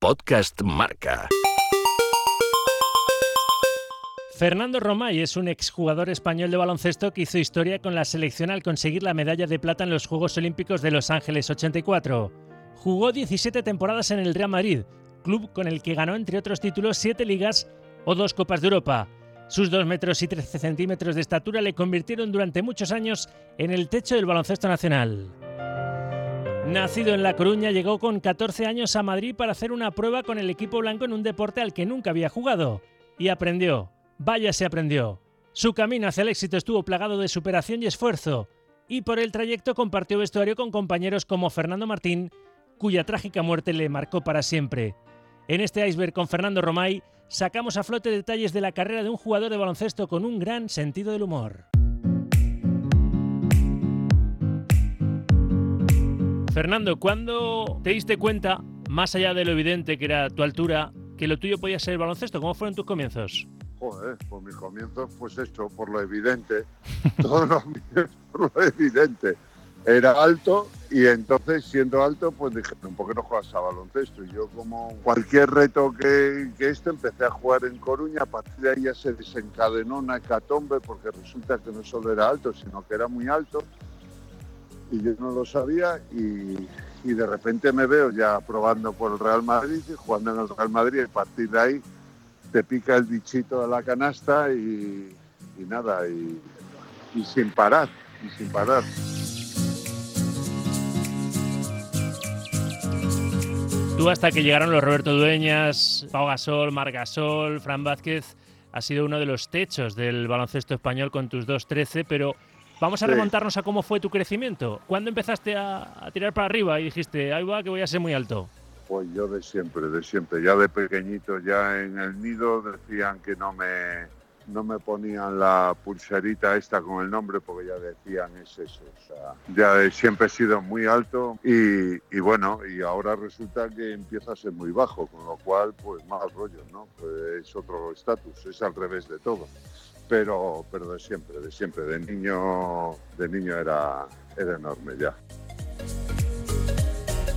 Podcast Marca. Fernando Romay es un exjugador español de baloncesto que hizo historia con la selección al conseguir la medalla de plata en los Juegos Olímpicos de Los Ángeles 84. Jugó 17 temporadas en el Real Madrid, club con el que ganó, entre otros títulos, 7 ligas o dos Copas de Europa. Sus 2 metros y 13 centímetros de estatura le convirtieron durante muchos años en el techo del baloncesto nacional. Nacido en La Coruña, llegó con 14 años a Madrid para hacer una prueba con el equipo blanco en un deporte al que nunca había jugado. Y aprendió. Vaya se aprendió. Su camino hacia el éxito estuvo plagado de superación y esfuerzo. Y por el trayecto compartió vestuario con compañeros como Fernando Martín, cuya trágica muerte le marcó para siempre. En este iceberg con Fernando Romay sacamos a flote detalles de la carrera de un jugador de baloncesto con un gran sentido del humor. Fernando, ¿cuándo te diste cuenta, más allá de lo evidente que era tu altura, que lo tuyo podía ser el baloncesto? ¿Cómo fueron tus comienzos? Joder, por mis comienzos, pues esto, por lo evidente. Todos los míos, por lo evidente. Era alto y entonces, siendo alto, pues dije, ¿por qué no juegas a baloncesto? Y yo, como cualquier reto que, que esto, empecé a jugar en Coruña. A partir de ahí ya se desencadenó una hecatombe porque resulta que no solo era alto, sino que era muy alto y yo no lo sabía y, y, de repente me veo ya probando por el Real Madrid y jugando en el Real Madrid y a partir de ahí te pica el bichito de la canasta y, y nada, y, y, sin parar, y sin parar. Tú hasta que llegaron los Roberto Dueñas, Pau Gasol, Mar Gasol, Fran Vázquez, has sido uno de los techos del baloncesto español con tus 2-13, pero Vamos a sí. remontarnos a cómo fue tu crecimiento. ¿Cuándo empezaste a, a, tirar para arriba y dijiste, ahí va, que voy a ser muy alto? Pues yo de siempre, de siempre. Ya de pequeñito, ya en el nido decían que no me, no me ponían la pulserita esta con el nombre porque ya decían es eso. O sea, ya siempre he sido muy alto y, y, bueno, y ahora resulta que empieza a ser muy bajo, con lo cual pues más rollo, ¿no? Pues es otro estatus, es al revés de todo pero, pero de siempre, de siempre. De niño, de niño era, era enorme ya.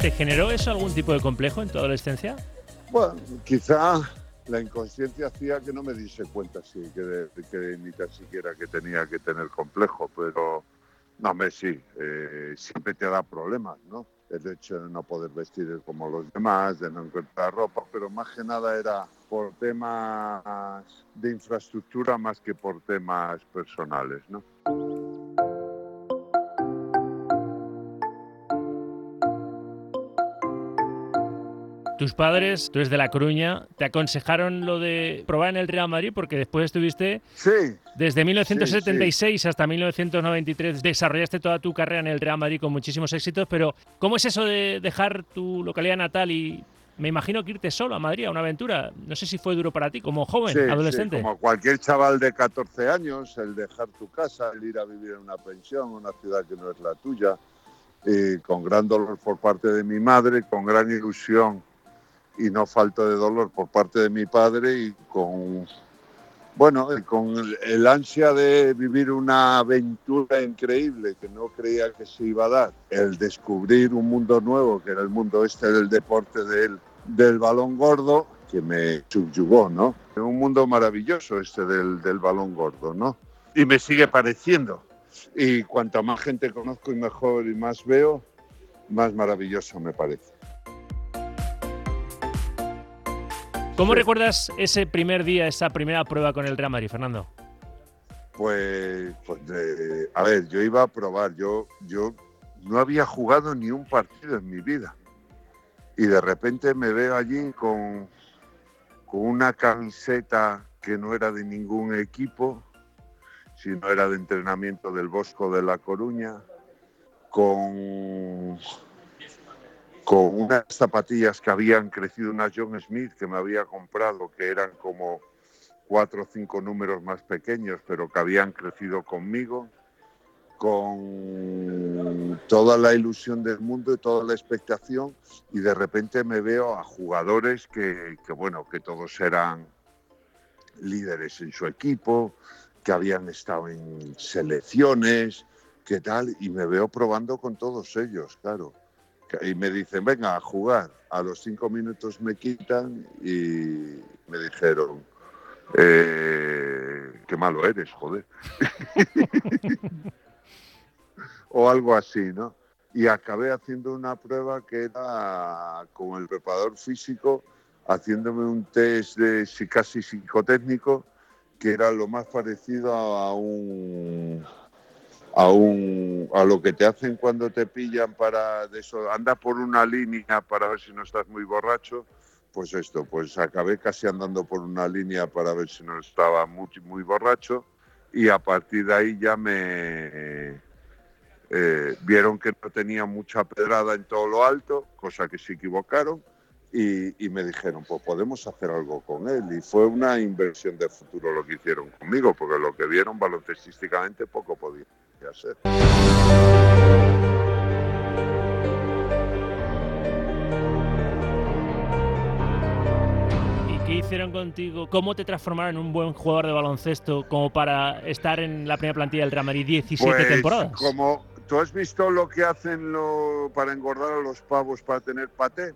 ¿Te generó eso algún tipo de complejo en tu adolescencia? Bueno, quizá la inconsciencia hacía que no me diese cuenta sí, que, de, que ni tan siquiera que tenía que tener complejo, pero no, me sí, eh, siempre te da problemas, ¿no? El hecho de no poder vestir como los demás, de no encontrar ropa, pero más que nada era por temas de infraestructura más que por temas personales, ¿no? Tus padres, tú eres de La Coruña, te aconsejaron lo de probar en el Real Madrid porque después estuviste sí, desde 1976 sí, sí. hasta 1993 desarrollaste toda tu carrera en el Real Madrid con muchísimos éxitos, pero ¿cómo es eso de dejar tu localidad natal y me imagino que irte solo a Madrid a una aventura? No sé si fue duro para ti como joven, adolescente. como cualquier chaval de 14 años, el dejar tu casa, el ir a vivir en una pensión, una ciudad que no es la tuya, y con gran dolor por parte de mi madre, con gran ilusión y no falta de dolor por parte de mi padre y con bueno con el, ansia de vivir una aventura increíble que no creía que se iba a dar. El descubrir un mundo nuevo que era el mundo este del deporte del, del balón gordo que me subyugó no un mundo maravilloso este del, del balón gordo no y me sigue pareciendo. Y cuanta más gente conozco y mejor y más veo más maravilloso me parece ¿Cómo sí. recuerdas ese primer día, esa primera prueba con el Real Madrid, Fernando? Pues, pues a ver, yo iba a probar, yo, yo no había jugado ni un partido en mi vida. Y de repente me veo allí con, con una camiseta que no era de ningún equipo, sino era de entrenamiento del Bosco de La Coruña, con con unas zapatillas que habían crecido, unas John Smith que me había comprado, que eran como cuatro o cinco números más pequeños, pero que habían crecido conmigo, con toda la ilusión del mundo y toda la expectación, y de repente me veo a jugadores que, que bueno, que todos eran líderes en su equipo, que habían estado en selecciones, que tal, y me veo probando con todos ellos, claro y me dicen, venga a jugar. A los cinco minutos me quitan y me dijeron, eh, qué malo eres, joder. o algo así, ¿no? Y acabé haciendo una prueba que era con el preparador físico, haciéndome un test de casi psicotécnico, que era lo más parecido a un a, un, a lo que te hacen cuando te pillan para de eso, anda por una línea para ver si no estás muy borracho, pues esto, pues acabé casi andando por una línea para ver si no estaba muy, muy borracho y a partir de ahí ya me eh, vieron que no tenía mucha pedrada en todo lo alto, cosa que se equivocaron y, y, me dijeron, pues podemos hacer algo con él. Y fue una inversión de futuro lo que hicieron conmigo, porque lo que vieron baloncestísticamente poco podía ¿Y qué hicieron contigo? ¿Cómo te transformaron en un buen jugador de baloncesto como para estar en la primera plantilla del Real Madrid 17 pues, temporadas? Como tú has visto lo que hacen lo, para engordar a los pavos para tener paté,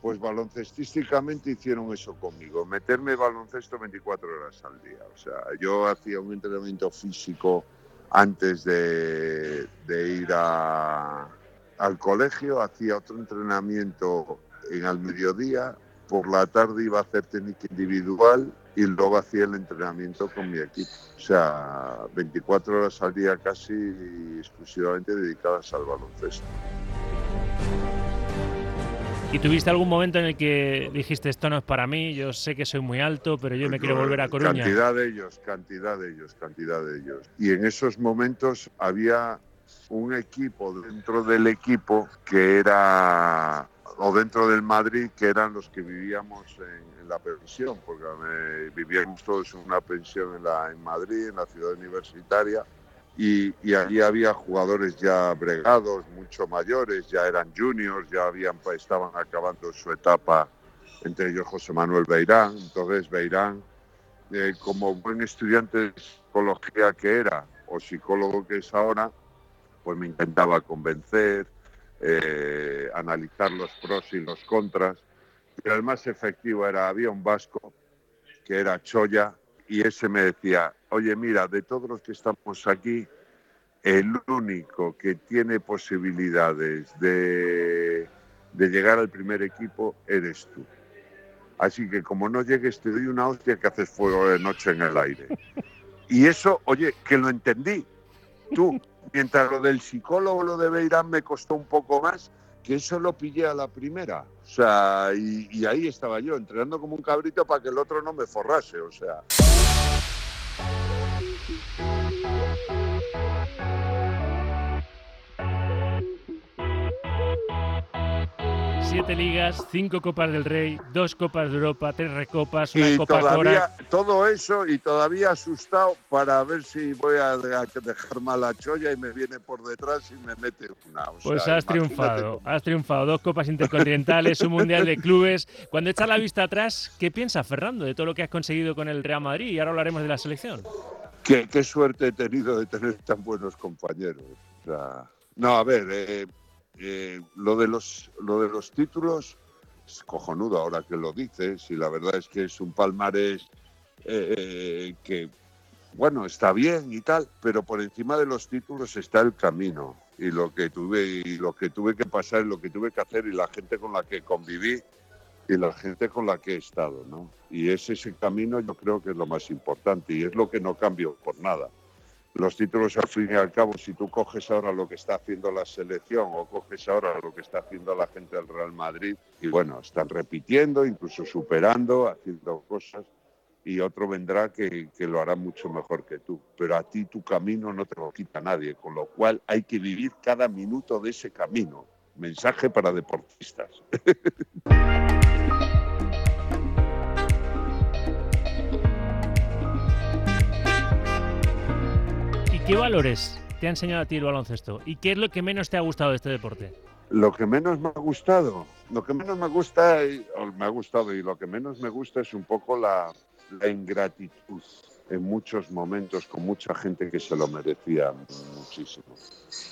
pues baloncestísticamente hicieron eso conmigo, meterme baloncesto 24 horas al día. O sea, yo hacía un entrenamiento físico antes de, ir al colegio, hacía otro entrenamiento en el mediodía, por la tarde iba a hacer técnica individual y luego hacía el entrenamiento con mi equipo. O sea, 24 horas al día casi exclusivamente dedicadas al baloncesto. ¿Y tuviste algún momento en el que dijiste esto no es para mí, yo sé que soy muy alto, pero yo me quiero volver a Coruña? Cantidad de ellos, cantidad de ellos, cantidad de ellos. Y en esos momentos había un equipo dentro del equipo que era, o dentro del Madrid, que eran los que vivíamos en, la pensión, porque vivíamos todos en una pensión en, la, en Madrid, en la ciudad universitaria y, allí había jugadores ya bregados, mucho mayores, ya eran juniors, ya habían, pues, estaban acabando su etapa, entre ellos José Manuel Beirán. Entonces Beirán, eh, como buen estudiante de psicología que era, o psicólogo que es ahora, pues me intentaba convencer, eh, analizar los pros y los contras. Pero el más efectivo era, había un vasco que era Choya, y ese me decía, oye, mira, de todos los que estamos aquí, el único que tiene posibilidades de, llegar al primer equipo eres tú. Así que como no llegues, te doy una hostia que haces fuego de noche en el aire. Y eso, oye, que lo entendí. Tú, mientras lo del psicólogo, lo de Beirán me costó un poco más, que eso lo pillé a la primera. O sea, y, y ahí estaba yo, entrenando como un cabrito para que el otro no me forrase. O sea. Siete ligas, cinco copas del Rey, dos copas de Europa, tres recopas, una y copa todavía, Todo eso y todavía asustado para ver si voy a dejar mal a Choya y me viene por detrás y me mete una. pues has triunfado, has triunfado. Dos copas intercontinentales, un mundial de clubes. Cuando echas la vista atrás, ¿qué piensas, Fernando, de todo lo que has conseguido con el Real Madrid? Y ahora hablaremos de la selección. Qué, qué suerte he tenido de tener tan buenos compañeros. no, a ver. Eh, eh, lo, de los, lo de los títulos es cojonudo ahora que lo dices y la verdad es que es un palmarés eh, eh, que, bueno, está bien y tal, pero por encima de los títulos está el camino y lo que tuve y lo que tuve que pasar, lo que tuve que hacer y la gente con la que conviví y la gente con la que he estado, ¿no? Y es ese camino yo creo que es lo más importante y es lo que no cambio por nada los títulos al fin y al cabo, si tú coges ahora lo que está haciendo la selección o coges ahora lo que está haciendo la gente del Real Madrid, y bueno, están repitiendo, incluso superando, haciendo cosas, y otro vendrá que, que lo hará mucho mejor que tú. Pero a ti tu camino no te lo quita nadie, con lo cual hay que vivir cada minuto de ese camino. Mensaje para deportistas. ¿Qué valores te ha enseñado a ti el baloncesto? ¿Y qué es lo que menos te ha gustado de este deporte? Lo que menos me ha gustado, lo que menos me gusta, o me ha gustado, y lo que menos me gusta es un poco la, la ingratitud en muchos momentos con mucha gente que se lo merecía muchísimo.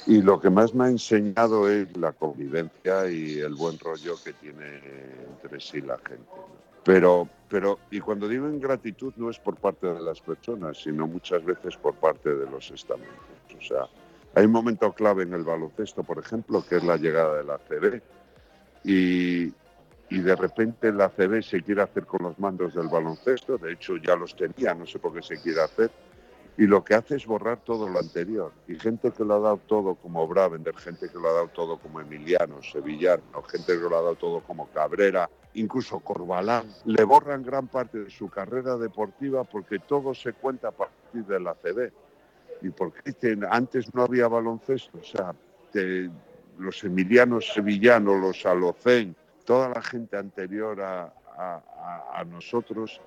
Y lo que más me ha enseñado es la convivencia y el buen rollo que tiene entre sí la gente. Pero, pero, y cuando digo ingratitud no es por parte de las personas, sino muchas veces por parte de los estamentos. O sea, hay un momento clave en el baloncesto, por ejemplo, que es la llegada de la CB. Y, y de repente la CB se quiere hacer con los mandos del baloncesto, de hecho ya los tenía, no sé por qué se quiere hacer, y lo que hace es borrar todo lo anterior. Y gente que lo ha dado todo como Bravender, gente que lo ha dado todo como Emiliano, Sevillano, gente que lo ha dado todo como Cabrera, incluso Corbalán, le borran gran parte de su carrera deportiva porque todo se cuenta a partir de la CB. Y porque antes no había baloncesto, o sea, los emilianos sevillanos, los alocén, toda la gente anterior a, nosotros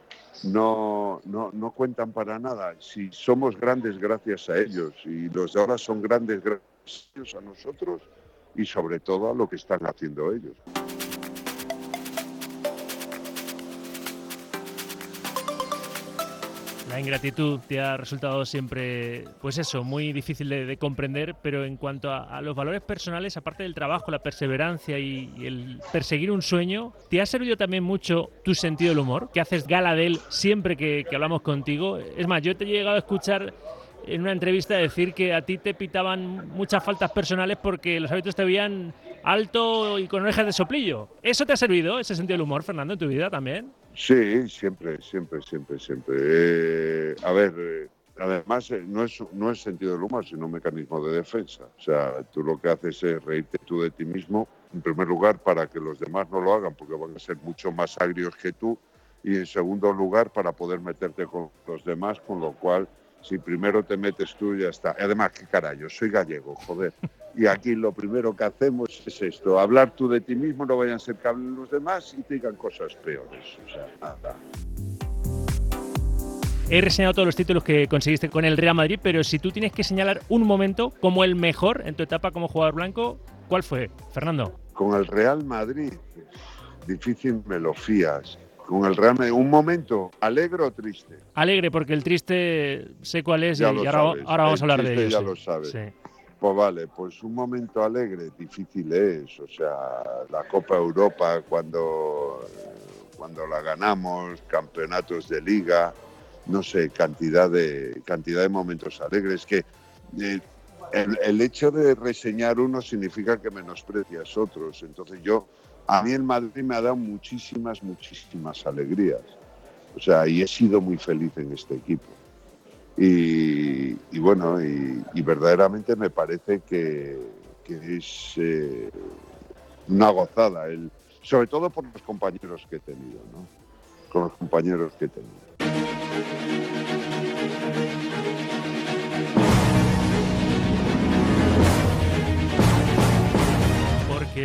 no, no, no, cuentan para nada. Si somos grandes gracias a ellos y los de ahora son grandes gracias a nosotros y sobre todo a lo que están haciendo ellos. La ingratitud te ha resultado siempre, pues eso, muy difícil de, comprender, pero en cuanto a, los valores personales, aparte del trabajo, la perseverancia y, el perseguir un sueño, ¿te ha servido también mucho tu sentido del humor? Que haces gala de él siempre que, que hablamos contigo. Es más, yo te he llegado a escuchar en una entrevista decir que a ti te pitaban muchas faltas personales porque los hábitos te veían alto y con orejas de soplillo. ¿Eso te ha servido, ese sentido del humor, Fernando, en tu vida también? Sí, siempre, siempre, siempre, siempre. Eh, a ver, eh, además eh, no, es, no es sentido del humor, sino un mecanismo de defensa. O sea, tú lo que haces es reírte tú de ti mismo, en primer lugar, para que los demás no lo hagan, porque van a ser mucho más agrios que tú, y en segundo lugar, para poder meterte con los demás, con lo cual si primero te metes tú, ya está. Además, qué carajo, soy gallego, joder. Y aquí lo primero que hacemos es esto, hablar tú de ti mismo, no vayan a ser que hablen los demás y te digan cosas peores. O sea, nada. He reseñado todos los títulos que conseguiste con el Real Madrid, pero si tú tienes que señalar un momento como el mejor en tu etapa como jugador blanco, ¿cuál fue, Fernando? Con el Real Madrid, difícil me lo fías con el Real Madrid. ¿Un momento alegre o triste? Alegre, porque el triste sé cuál es y, ahora, vamos a hablar de ello. Ya lo sabes. Pues vale, pues un momento alegre, difícil es. O sea, la Copa Europa cuando, cuando la ganamos, campeonatos de liga, no sé, cantidad de, cantidad de momentos alegres que... Eh, el, el, hecho de reseñar uno significa que menosprecias otros. Entonces yo a mí el Madrid me ha dado muchísimas, muchísimas alegrías. O sea, y he sido muy feliz en este equipo. Y, bueno, y, verdaderamente me parece que, es eh, una gozada, el, sobre todo por los compañeros que he tenido, ¿no? Con los compañeros que he tenido.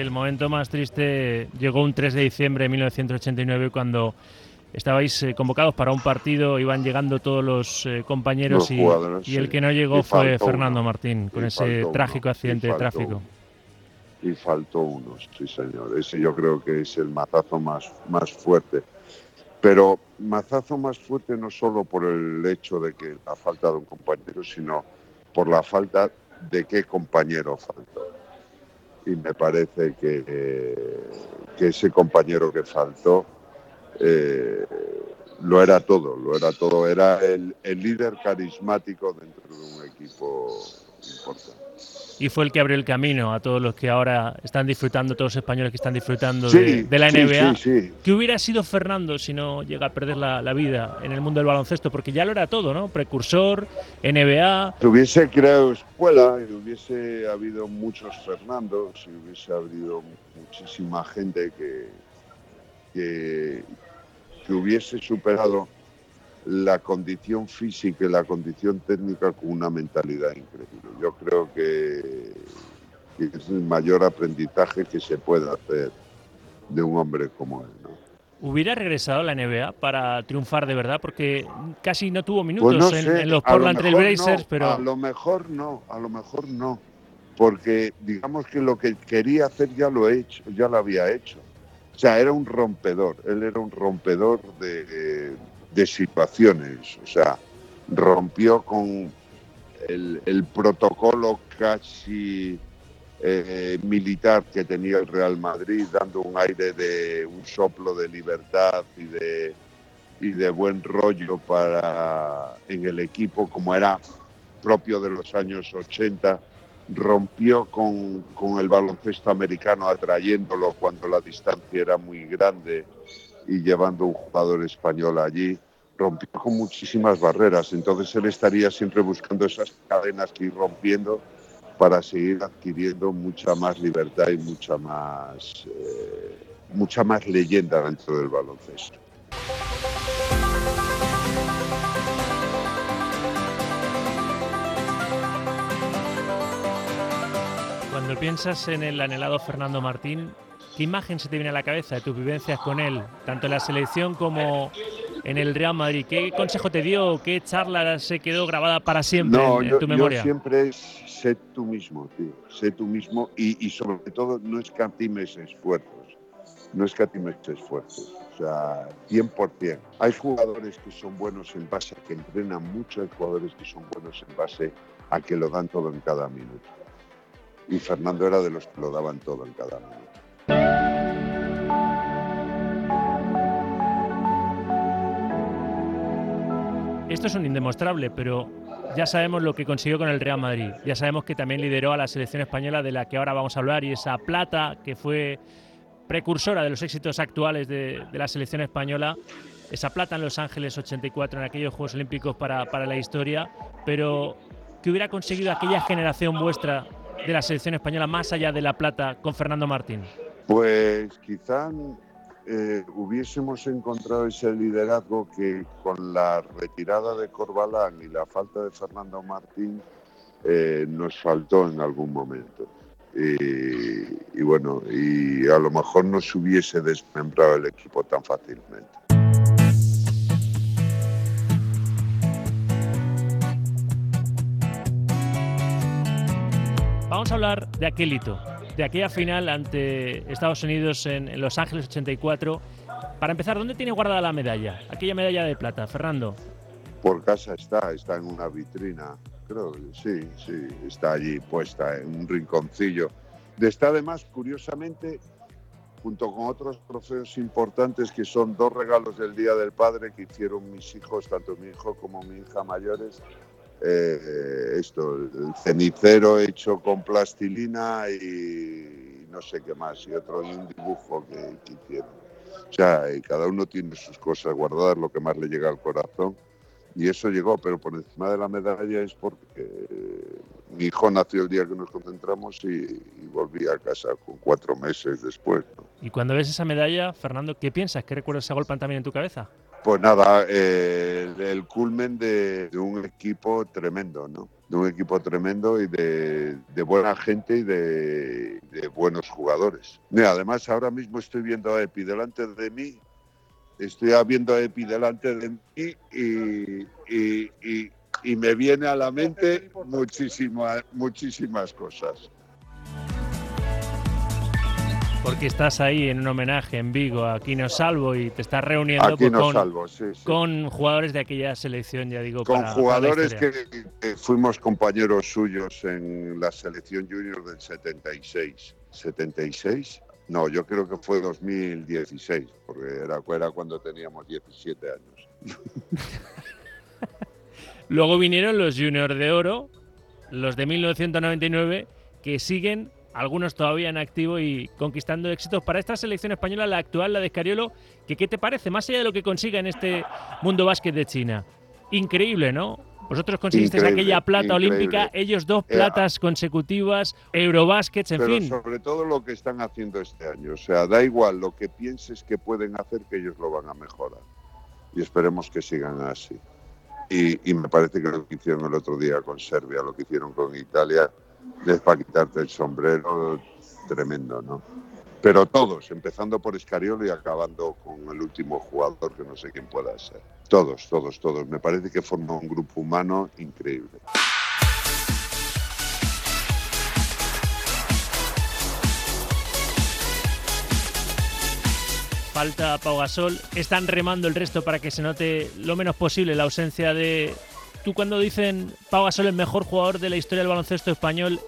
el momento más triste llegó un 3 de diciembre de 1989 cuando estabais eh, convocados para un partido, iban llegando todos los eh, compañeros y, el que no llegó fue Fernando Martín con ese trágico accidente de tráfico. Y faltó uno, sí señor. Ese yo creo que es el mazazo más, más fuerte. Pero mazazo más fuerte no solo por el hecho de que ha faltado un compañero, sino por la falta de qué compañero faltó y me parece que, que ese compañero que faltó eh, lo era todo, lo era todo, era el, el líder carismático dentro de un equipo importante y fue el que abrió el camino a todos los que ahora están disfrutando, todos los españoles que están disfrutando de, la NBA. ¿Qué hubiera sido Fernando si no llega a perder la, vida en el mundo del baloncesto? Porque ya lo era todo, ¿no? Precursor, NBA. Si hubiese creado escuela y hubiese habido muchos Fernandos, si hubiese habido muchísima gente que, que, que hubiese superado la condición física y la condición técnica con una mentalidad increíble. Yo creo que, es el mayor aprendizaje que se puede hacer de un hombre como él. ¿Hubiera regresado a la NBA para triunfar de verdad? Porque casi no tuvo minutos pues en, los Portland Trail Blazers, pero... A lo mejor no, a lo mejor no. Porque digamos que lo que quería hacer ya lo he hecho, ya lo había hecho. O sea, era un rompedor, él era un rompedor de, situaciones, o sea, rompió con el, protocolo casi eh, militar que tenía el Real Madrid, dando un aire de un soplo de libertad y de, y de buen rollo para en el equipo, como era propio de los años 80 rompió con, el baloncesto americano atrayéndolo cuando la distancia era muy grande y llevando un jugador español allí, rompió con muchísimas barreras. Entonces él estaría siempre buscando esas cadenas que ir rompiendo para seguir adquiriendo mucha más libertad y mucha más, eh, mucha más leyenda dentro del baloncesto. Cuando piensas en el anhelado Fernando Martín, ¿qué imagen se te viene a la cabeza de tus vivencias con él, tanto en la selección como en el Real Madrid? ¿Qué consejo te dio? ¿Qué charla se quedó grabada para siempre en, tu memoria? Yo siempre es sé tú mismo, tío. Sé tú mismo y, sobre todo no escatimes esfuerzos. No escatimes esfuerzos. O sea, 100%. Hay jugadores que son buenos en base a que entrenan mucho, hay jugadores que son buenos en base a que lo dan todo en cada minuto y Fernando era de los que lo daban todo en cada momento. Esto es un indemostrable, pero ya sabemos lo que consiguió con el Real Madrid. Ya sabemos que también lideró a la selección española de la que ahora vamos a hablar y esa plata que fue precursora de los éxitos actuales de, la selección española. Esa plata en Los Ángeles 84 en aquellos Juegos Olímpicos para, para la historia, pero que hubiera conseguido aquella generación vuestra de la selección española más allá de la plata con Fernando Martín? Pues quizá eh, hubiésemos encontrado ese liderazgo que con la retirada de Corbalán y la falta de Fernando Martín eh, nos faltó en algún momento. Y, bueno, y a lo mejor no se hubiese desmembrado el equipo tan fácilmente. Vamos a hablar de aquel hito, de aquella final ante Estados Unidos en, Los Ángeles 84. Para empezar, ¿dónde tiene guardada la medalla? Aquella medalla de plata, Fernando. Por casa está, está en una vitrina. Creo que sí, sí, está allí puesta en un rinconcillo. Está además, curiosamente, junto con otros trofeos importantes que son dos regalos del Día del Padre que hicieron mis hijos, tanto mi hijo como mi hija mayores, eh, esto, el cenicero hecho con plastilina y no sé qué más, y otro y un dibujo que, hicieron. O sea, y cada uno tiene sus cosas guardadas, lo que más le llega al corazón. Y eso llegó, pero por encima de la medalla es porque mi hijo nació el día que nos concentramos y, volví a casa con cuatro meses después. Y cuando ves esa medalla, Fernando, ¿qué piensas? ¿Qué recuerdos se agolpan también en tu cabeza? Pues nada, eh, el, culmen de, un equipo tremendo, ¿no? De un equipo tremendo y de, buena gente y de, buenos jugadores. además, ahora mismo estoy viendo a Epi delante de mí, estoy viendo a Epi delante de mí y, y me viene a la mente muchísimas, muchísimas cosas porque estás ahí en un homenaje en Vigo a Quino Salvo y te estás reuniendo pues, con, jugadores de aquella selección, ya digo. Con jugadores que, fuimos compañeros suyos en la selección junior del 76. ¿76? No, yo creo que fue 2016, porque era, era cuando teníamos 17 años. Luego vinieron los juniors de oro, los de 1999, que siguen algunos todavía en activo y conquistando éxitos para esta selección española, la actual, la de Escariolo, que ¿qué te parece? Más allá de lo que consiga en este mundo básquet de China. Increíble, ¿no? Vosotros conseguisteis aquella plata olímpica, ellos dos eh, platas consecutivas, Eurobásquets, en pero fin. Sobre todo lo que están haciendo este año. O sea, da igual lo que pienses que pueden hacer, que ellos lo van a mejorar. Y esperemos que sigan así. Y, y me parece que lo que hicieron el otro día con Serbia, lo que hicieron con Italia, es para quitarte el sombrero tremendo, ¿no? Pero todos, empezando por Escariolo y acabando con el último jugador, que no sé quién pueda ser. Todos, todos, todos. Me parece que forma un grupo humano increíble. falta Pau Gasol, están remando el resto para que se note lo menos posible la ausencia de... Tú cuando dicen Pau Gasol el mejor jugador de la historia del baloncesto español,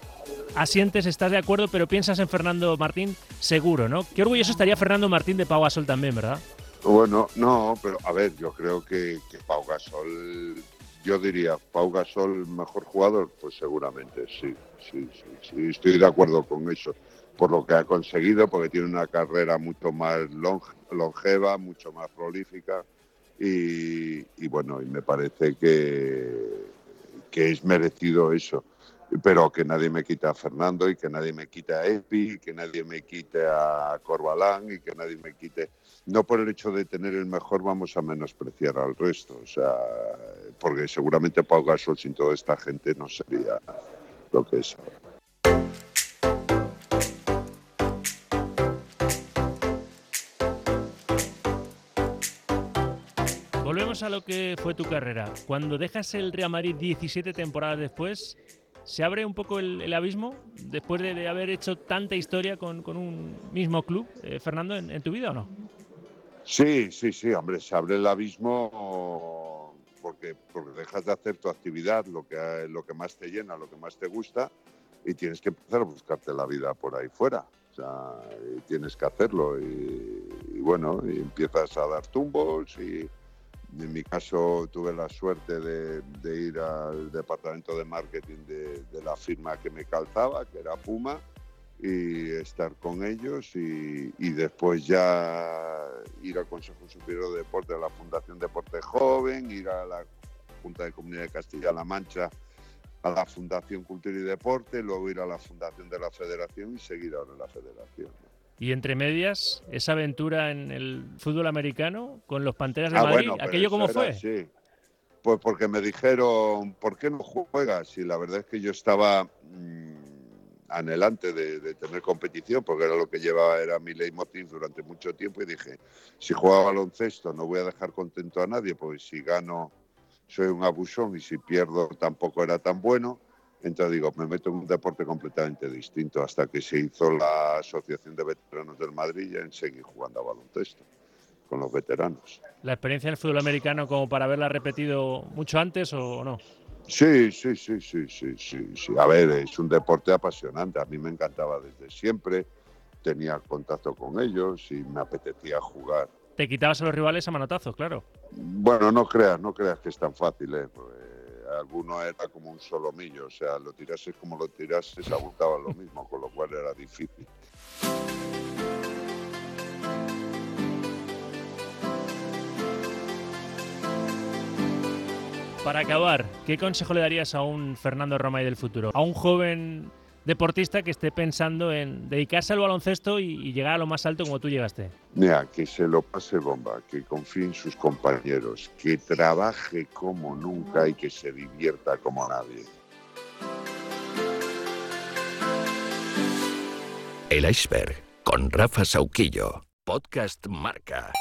asientes, estás de acuerdo, pero piensas en Fernando Martín seguro, ¿no? Qué orgulloso estaría Fernando Martín de Pau Gasol también, ¿verdad? Bueno, no, pero a ver, yo creo que, Pau Gasol, yo diría, Pau Gasol mejor jugador, pues seguramente sí, sí, sí, sí, estoy de acuerdo con eso, por lo que ha conseguido, porque tiene una carrera mucho más longeva, mucho más prolífica y, y bueno, y me parece que, que es merecido eso pero que nadie me quite a Fernando y que nadie me quite a Epi, y que nadie me quite a Corbalán y que nadie me quite. No por el hecho de tener el mejor vamos a menospreciar al resto, o sea, porque seguramente Pau Gasol sin toda esta gente no sería lo que es ahora. Volvemos a lo que fue tu carrera. Cuando dejas el Real Madrid 17 temporadas después, ¿Se abre un poco el, abismo después de, haber hecho tanta historia con, un mismo club, eh, Fernando, en, tu vida o no? Sí, sí, sí, hombre, se abre el abismo porque, porque dejas de hacer tu actividad, lo que, lo que más te llena, lo que más te gusta, y tienes que empezar a buscarte la vida por ahí fuera. O sea, tienes que hacerlo y, y bueno, y empiezas a dar tumbos y en mi caso tuve la suerte de, ir al departamento de marketing de, la firma que me calzaba, que era Puma, y estar con ellos y, después ya ir al Consejo Superior de Deporte de la Fundación Deporte Joven, ir a la Junta de Comunidad de Castilla-La Mancha a la Fundación Cultura y Deporte, luego ir a la Fundación de la Federación y seguir ahora en la Federación. Y entre medias, esa aventura en el fútbol americano con los Panteras de ah, Madrid, ¿aquello cómo fue? Sí. Pues porque me dijeron, ¿por qué no juegas? Y la verdad es que yo estaba mm, anhelante de, tener competición, porque era lo que llevaba, era mi leitmotiv durante mucho tiempo, y dije, si juego baloncesto no voy a dejar contento a nadie, porque si gano soy un abusón y si pierdo tampoco era tan bueno. Entonces digo, me meto en un deporte completamente distinto hasta que se hizo la Asociación de Veteranos del Madrid y en seguí jugando a baloncesto con los veteranos. ¿La experiencia en el fútbol americano como para haberla repetido mucho antes o no? Sí, sí, sí, sí, sí, sí, sí. A ver, es un deporte apasionante. A mí me encantaba desde siempre. Tenía contacto con ellos y me apetecía jugar. ¿Te quitabas a los rivales a manotazos, claro? Bueno, no creas, no creas que es tan fácil, ¿eh? Alguno era como un solomillo, o sea, lo tirases como lo tirases, abultaba lo mismo, con lo cual era difícil. Para acabar, ¿qué consejo le darías a un Fernando Romay del futuro? A un joven deportista que esté pensando en dedicarse al baloncesto y, llegar a lo más alto como tú llegaste? Mira, que se lo pase bomba, que confíe en sus compañeros, que trabaje como nunca y que se divierta como nadie. El iceberg con Rafa Sauquillo, podcast Marca.